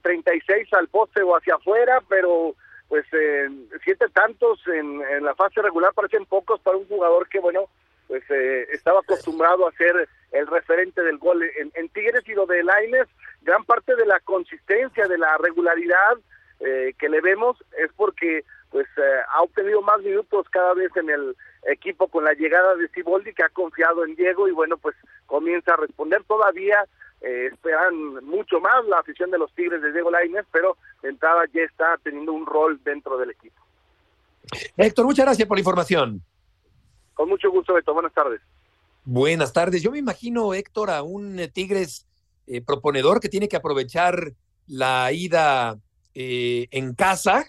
36 al poste o hacia afuera, pero pues siete tantos en, la fase regular parecen pocos para un jugador que bueno pues estaba acostumbrado a ser el referente del gol en, Tigres y lo de Laines gran parte de la consistencia de la regularidad que le vemos es porque pues ha obtenido más minutos cada vez en el equipo con la llegada de Siboldi que ha confiado en Diego y bueno, pues comienza a responder todavía. Eh, esperan mucho más la afición de los Tigres de Diego Lainez, pero de entrada ya está teniendo un rol dentro del equipo. Héctor, muchas gracias por la información. Con mucho gusto, Beto. Buenas tardes. Buenas tardes. Yo me imagino, Héctor, a un eh, Tigres eh, proponedor que tiene que aprovechar la ida en casa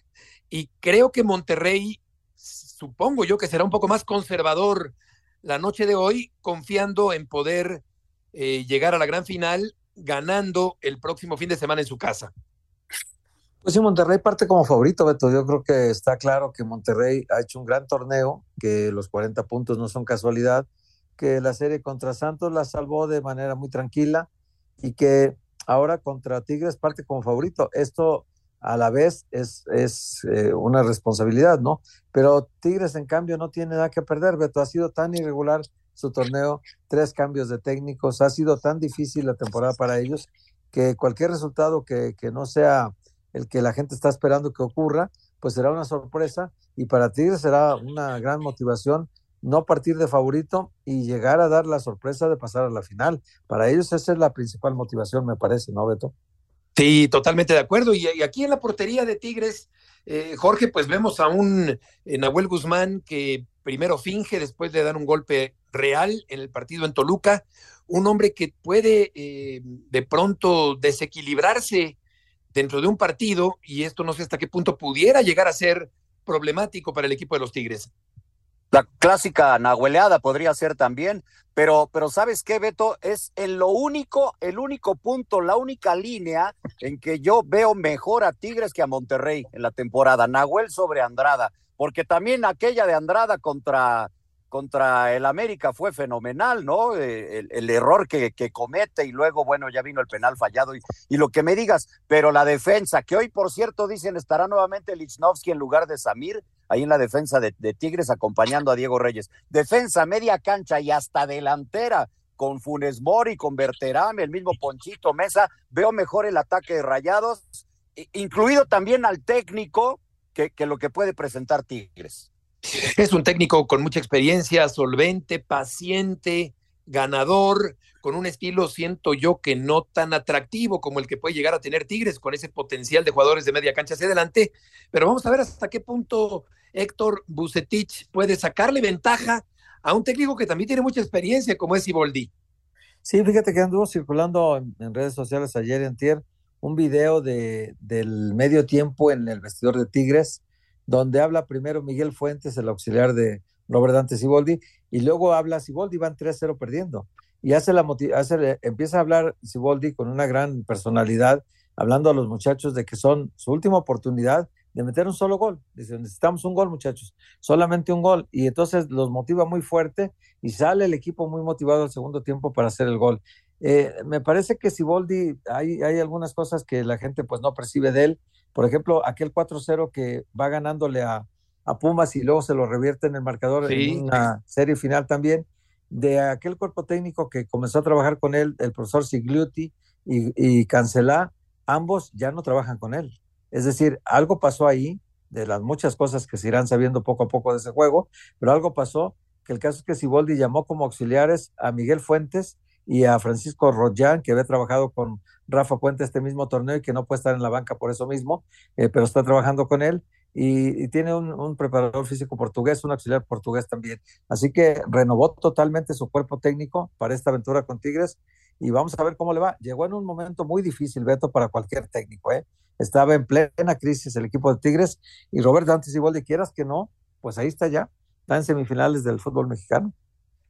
y creo que Monterrey supongo yo que será un poco más conservador la noche de hoy, confiando en poder eh, llegar a la gran final ganando el próximo fin de semana en su casa. Pues sí, Monterrey parte como favorito, Beto. Yo creo que está claro que Monterrey ha hecho un gran torneo, que los 40 puntos no son casualidad, que la serie contra Santos la salvó de manera muy tranquila y que ahora contra Tigres parte como favorito. Esto a la vez es, es eh, una responsabilidad, ¿no? Pero Tigres, en cambio, no tiene nada que perder, Beto. Ha sido tan irregular su torneo, tres cambios de técnicos, ha sido tan difícil la temporada para ellos que cualquier resultado que, que no sea el que la gente está esperando que ocurra, pues será una sorpresa y para Tigres será una gran motivación no partir de favorito y llegar a dar la sorpresa de pasar a la final. Para ellos esa es la principal motivación, me parece, ¿no, Beto? Sí, totalmente de acuerdo. Y, aquí en la portería de Tigres, Eh, Jorge, pues vemos a un eh, Nahuel Guzmán que primero finge después de dar un golpe real en el partido en Toluca, un hombre que puede eh, de pronto desequilibrarse dentro de un partido y esto no sé hasta qué punto pudiera llegar a ser problemático para el equipo de los Tigres. La clásica nahueleada podría ser también, pero, pero ¿sabes qué, Beto? Es en lo único, el único punto, la única línea en que yo veo mejor a Tigres que a Monterrey en la temporada. Nahuel sobre Andrada, porque también aquella de Andrada contra, contra el América fue fenomenal, ¿no? Eh, el, error que, comete y luego, bueno, ya vino el penal fallado y, y, lo que me digas, pero la defensa, que hoy, por cierto, dicen estará nuevamente Lichnowsky en lugar de Samir, ahí en la defensa de, Tigres acompañando a Diego Reyes. Defensa, media cancha y hasta delantera con Funes Mori, con Berterame, el mismo Ponchito Mesa. Veo mejor el ataque de Rayados, incluido también al técnico que, que lo que puede presentar Tigres. Es un técnico con mucha experiencia, solvente, paciente, ganador, con un estilo, siento yo, que no tan atractivo como el que puede llegar a tener Tigres, con ese potencial de jugadores de media cancha hacia adelante. Pero vamos a ver hasta qué punto Héctor Bucetich puede sacarle ventaja a un técnico que también tiene mucha experiencia, como es Iboldi. Sí, fíjate que anduvo circulando en, redes sociales ayer en Tier un video de, del medio tiempo en el vestidor de Tigres, donde habla primero Miguel Fuentes, el auxiliar de Robert Dante Siboldi, y luego habla Siboldi, van 3-0 perdiendo y hace la hace, empieza a hablar Siboldi con una gran personalidad, hablando a los muchachos de que son su última oportunidad de meter un solo gol. Dice, necesitamos un gol, muchachos, solamente un gol. Y entonces los motiva muy fuerte y sale el equipo muy motivado al segundo tiempo para hacer el gol. Eh, me parece que Siboldi, hay, hay algunas cosas que la gente pues no percibe de él. Por ejemplo, aquel 4-0 que va ganándole a, a, Pumas y luego se lo revierte en el marcador en una serie final también de aquel cuerpo técnico que comenzó a trabajar con él, el profesor Sigliuti y, y Cancelá, ambos ya no trabajan con él. Es decir, algo pasó ahí, de las muchas cosas que se irán sabiendo poco a poco de ese juego, pero algo pasó, que el caso es que Siboldi llamó como auxiliares a Miguel Fuentes y a Francisco Rollán, que había trabajado con Rafa Puente este mismo torneo y que no puede estar en la banca por eso mismo, eh, pero está trabajando con él, y, tiene un, preparador físico portugués, un auxiliar portugués también. Así que renovó totalmente su cuerpo técnico para esta aventura con Tigres y vamos a ver cómo le va. Llegó en un momento muy difícil, Beto, para cualquier técnico. ¿eh? Estaba en plena crisis el equipo de Tigres y Roberto antes igual de quieras que no, pues ahí está ya, está en semifinales del fútbol mexicano.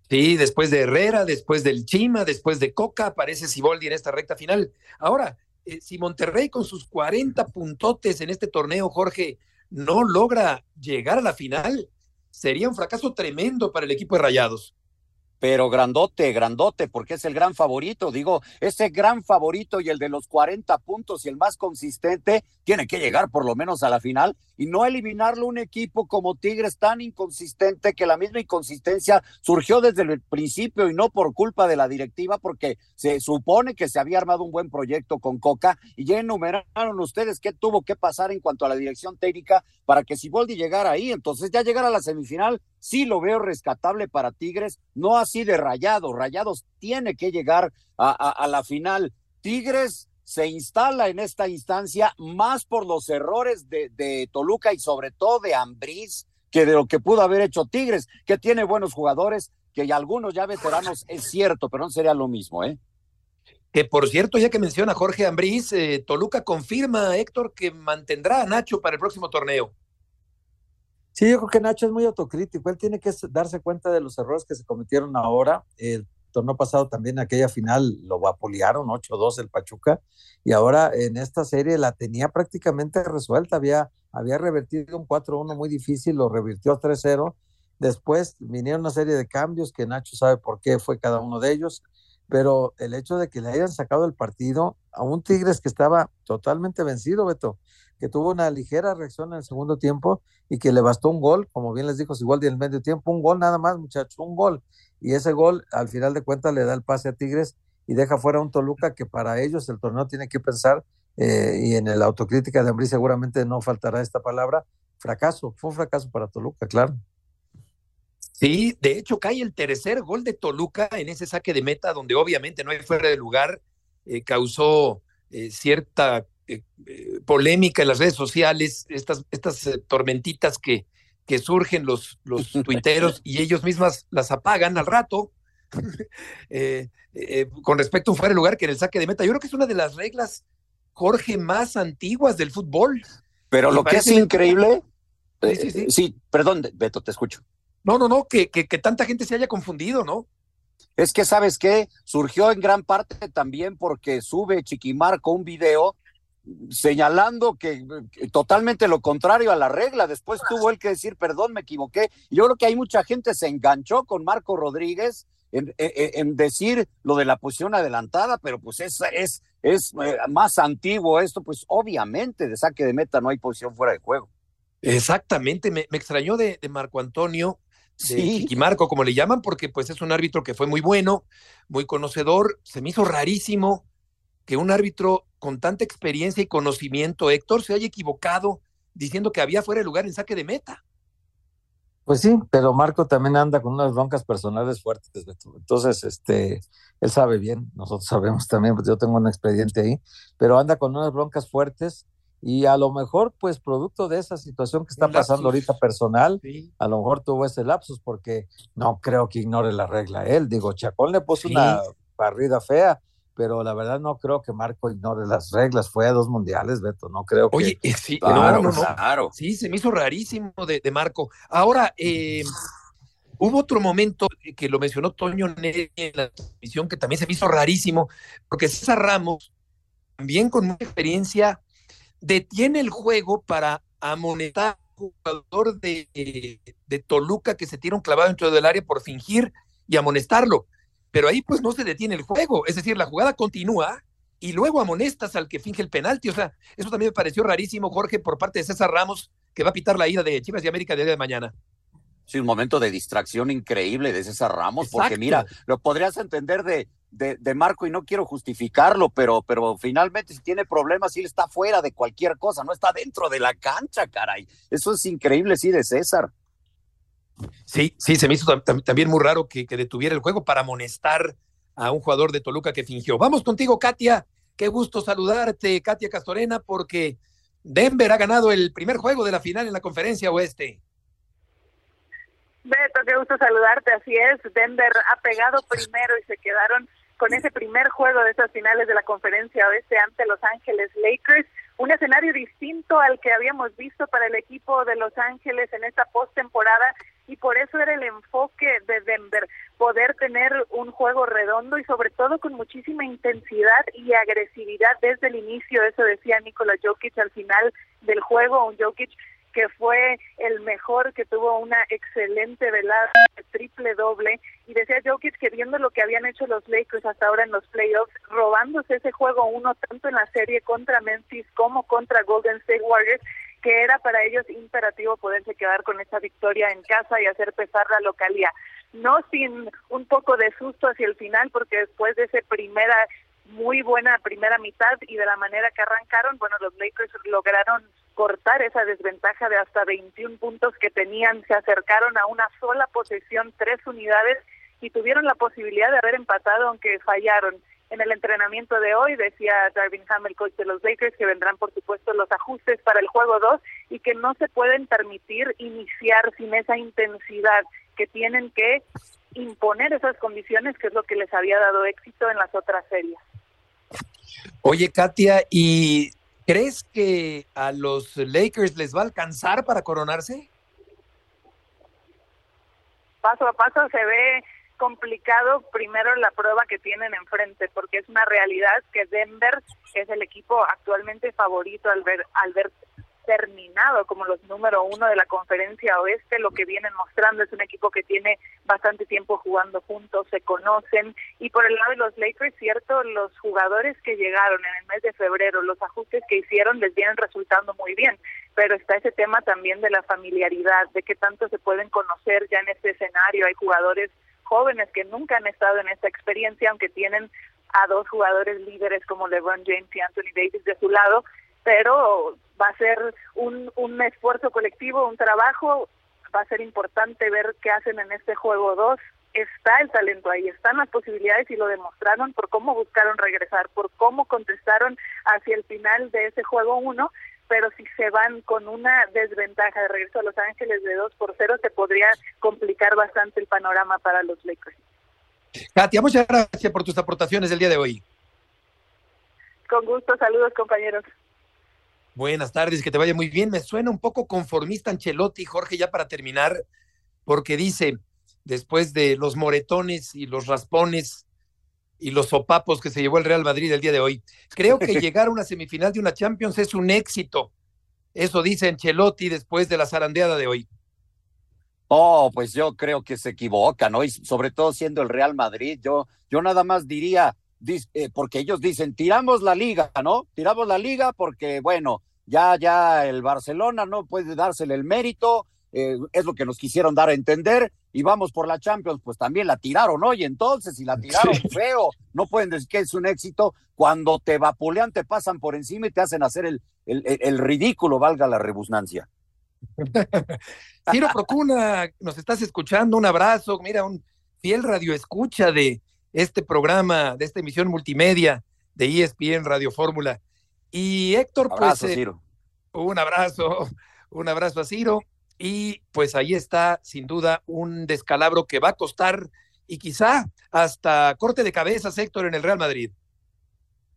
Sí, después de Herrera, después del Chima, después de Coca, aparece Siboldi en esta recta final. Ahora, eh, si Monterrey con sus 40 puntotes en este torneo, Jorge, no logra llegar a la final, sería un fracaso tremendo para el equipo de Rayados pero grandote, grandote, porque es el gran favorito. Digo, ese gran favorito y el de los 40 puntos y el más consistente tiene que llegar por lo menos a la final y no eliminarlo un equipo como Tigres tan inconsistente que la misma inconsistencia surgió desde el principio y no por culpa de la directiva, porque se supone que se había armado un buen proyecto con Coca y ya enumeraron ustedes qué tuvo que pasar en cuanto a la dirección técnica para que Siboldi llegara ahí. Entonces, ya llegar a la semifinal sí lo veo rescatable para Tigres, no así de Rayados. Rayados tiene que llegar a, la final. Tigres se instala en esta instancia más por los errores de, Toluca y sobre todo de Ambriz que de lo que pudo haber hecho Tigres, que tiene buenos jugadores, que algunos ya veteranos es cierto, pero no sería lo mismo, ¿eh? Que por cierto, ya que menciona Jorge Ambriz, eh, Toluca confirma, Héctor, que mantendrá a Nacho para el próximo torneo. Sí, yo creo que Nacho es muy autocrítico. Él tiene que darse cuenta de los errores que se cometieron ahora. El torneo pasado también, aquella final, lo vapulearon 8-2 el Pachuca. Y ahora en esta serie la tenía prácticamente resuelta. Había, había revertido un 4-1 muy difícil, lo revirtió 3-0. Después vinieron una serie de cambios que Nacho sabe por qué fue cada uno de ellos. Pero el hecho de que le hayan sacado el partido a un Tigres que estaba totalmente vencido, Beto que tuvo una ligera reacción en el segundo tiempo y que le bastó un gol, como bien les dijo igual en el medio tiempo, un gol nada más, muchachos, un gol. Y ese gol, al final de cuentas, le da el pase a Tigres y deja fuera un Toluca que para ellos el torneo tiene que pensar, eh, y en la autocrítica de Ambrí seguramente no faltará esta palabra, fracaso, fue un fracaso para Toluca, claro. Sí, de hecho cae el tercer gol de Toluca en ese saque de meta donde obviamente no hay fuera de lugar, eh, causó eh, cierta eh, polémica en las redes sociales, estas, estas tormentitas que, que surgen los, los (laughs) tuiteros y ellos mismas las apagan al rato. (laughs) con respecto a un fuera de lugar que en el saque de meta, yo creo que es una de las reglas, Jorge, más antiguas del fútbol. Pero lo que es increíble, sí, perdón, Beto, te escucho. No, no, no, que, que, que tanta gente se haya confundido, ¿no? Es que, ¿sabes qué? Surgió en gran parte también porque sube Chiquimarco un video señalando que, totalmente lo contrario a la regla. Después tuvo él que decir, perdón, me equivoqué. Yo creo que hay mucha gente se enganchó con Marco Rodríguez en, decir lo de la posición adelantada, pero pues es, es, es eh, más antiguo esto, pues obviamente de saque de meta no hay posición fuera de juego. Exactamente, me, extrañó de, Marco Antonio, de Chiquimarco, como le llaman, porque pues es un árbitro que fue muy bueno, muy conocedor. Se me hizo rarísimo que un árbitro con tanta experiencia y conocimiento, Héctor, se haya equivocado diciendo que había fuera de lugar en saque de meta. Pues sí, pero Marco también anda con unas broncas personales fuertes. Entonces, este, él sabe bien, nosotros sabemos también, pues yo tengo un expediente ahí, pero anda con unas broncas fuertes y a lo mejor, pues, producto de esa situación que está pasando ahorita personal, a lo mejor tuvo ese lapsus, porque no creo que ignore la regla él. Digo, Chacón le puso una barrida fea, pero la verdad no creo que Marco ignore las reglas. Fue a dos mundiales, Beto, no creo que. Oye, eh, sí, claro, claro. Sí, se me hizo rarísimo de, Marco. Ahora, eh, hubo otro momento que lo mencionó Toño en la transmisión que también se me hizo rarísimo, porque César Ramos, también con mucha experiencia, detiene el juego para amonetar un jugador de, de, Toluca que se tira un clavado dentro del área por fingir y amonestarlo. Pero ahí pues no se detiene el juego, es decir, la jugada continúa y luego amonestas al que finge el penalti. O sea, eso también me pareció rarísimo, Jorge, por parte de César Ramos, que va a pitar la ida de Chivas y América de día de mañana. Sí, un momento de distracción increíble de César Ramos, porque mira, lo podrías entender de, de, Marco y no quiero justificarlo, pero, pero finalmente si tiene problemas, él está fuera de cualquier cosa, no está dentro de la cancha, caray. Eso es increíble, sí, de César. Sí, sí, se me hizo también muy raro que, que detuviera el juego para amonestar a un jugador de Toluca que fingió. Vamos contigo, Katia. Qué gusto saludarte, Katia Castorena, porque Denver ha ganado el primer juego de la final en la conferencia oeste. Beto, qué gusto saludarte, así es. Denver ha pegado (laughs) primero y se quedaron con ese primer juego de esas finales de la conferencia oeste ante Los Ángeles Lakers. Un escenario distinto al que habíamos visto para el equipo de Los Ángeles en esta postemporada y por eso era el enfoque de Denver, poder tener un juego redondo y sobre todo con muchísima intensidad y agresividad desde el inicio, eso decía Nikola Jokic al final del juego, un Jokic que fue el mejor, que tuvo una excelente velada, triple doble, y decía Jokic que viendo lo que habían hecho los Lakers hasta ahora en los playoffs, robándose ese juego uno tanto en la serie contra Memphis como contra Golden State Warriors, que era para ellos imperativo poderse quedar con esa victoria en casa y hacer pesar la localía. No sin un poco de susto hacia el final, porque después de esa primera muy buena primera mitad y de la manera que arrancaron, bueno, los Lakers lograron cortar esa desventaja de hasta 21 puntos que tenían, se acercaron a una sola posesión, tres unidades y tuvieron la posibilidad de haber empatado aunque fallaron. En el entrenamiento de hoy decía Darvin Ham, el coach de los Lakers, que vendrán por supuesto los ajustes para el juego 2 y que no se pueden permitir iniciar sin esa intensidad, que tienen que imponer esas condiciones, que es lo que les había dado éxito en las otras series. Oye, Katia, ¿y ¿Crees que a los Lakers les va a alcanzar para coronarse? Paso a paso se ve complicado primero la prueba que tienen enfrente, porque es una realidad que Denver es el equipo actualmente favorito al ver, al ver terminado como los número uno de la conferencia oeste. Lo que vienen mostrando es un equipo que tiene bastante tiempo jugando juntos, se conocen. Y por el lado de los Lakers, cierto, los jugadores que llegaron en el mes de febrero, los ajustes que hicieron les vienen resultando muy bien. Pero está ese tema también de la familiaridad, de qué tanto se pueden conocer ya en este escenario. Hay jugadores jóvenes que nunca han estado en esta experiencia, aunque tienen a dos jugadores líderes como LeBron James y Anthony Davis de su lado, pero va a ser un, un esfuerzo colectivo, un trabajo, va a ser importante ver qué hacen en este juego 2 está el talento ahí, están las posibilidades y lo demostraron por cómo buscaron regresar, por cómo contestaron hacia el final de ese juego uno, pero si se van con una desventaja de regreso a Los Ángeles de 2 por 0, se podría complicar bastante el panorama para los Lakers. Katia, muchas gracias por tus aportaciones del día de hoy. Con gusto, saludos compañeros. Buenas tardes, que te vaya muy bien. Me suena un poco conformista Ancelotti, Jorge, ya para terminar, porque dice, después de los moretones y los raspones y los sopapos que se llevó el Real Madrid el día de hoy, creo que (laughs) llegar a una semifinal de una Champions es un éxito. Eso dice Ancelotti después de la zarandeada de hoy. Oh, pues yo creo que se equivoca, ¿no? Y sobre todo siendo el Real Madrid, yo, yo nada más diría, eh, porque ellos dicen, tiramos la liga, ¿no? Tiramos la liga porque, bueno, ya, ya el Barcelona no puede dársele el mérito, eh, es lo que nos quisieron dar a entender, y vamos por la Champions, pues también la tiraron, ¿no? Y entonces, si la tiraron feo, no pueden decir que es un éxito, cuando te vapulean, te pasan por encima y te hacen hacer el, el, el ridículo, valga la rebusnancia. (laughs) Ciro Procuna, nos estás escuchando, un abrazo, mira, un fiel radio escucha de este programa, de esta emisión multimedia de ESPN Radio Fórmula. Y Héctor, pues, eh, un abrazo, (laughs) un abrazo a Ciro. Y pues ahí está, sin duda, un descalabro que va a costar y quizá hasta corte de cabezas, Héctor, en el Real Madrid.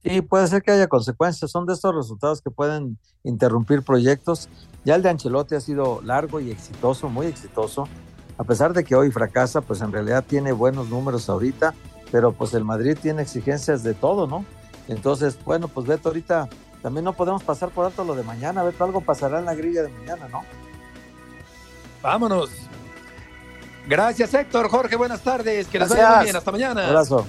Sí, puede ser que haya consecuencias. Son de estos resultados que pueden interrumpir proyectos. Ya el de Ancelotti ha sido largo y exitoso, muy exitoso. A pesar de que hoy fracasa, pues en realidad tiene buenos números ahorita, pero pues el Madrid tiene exigencias de todo, ¿no? Entonces, bueno, pues Beto, ahorita también no podemos pasar por alto lo de mañana. Beto, algo pasará en la grilla de mañana, ¿no? Vámonos. Gracias, Héctor. Jorge, buenas tardes. Que les vaya muy bien. Hasta mañana. Un abrazo.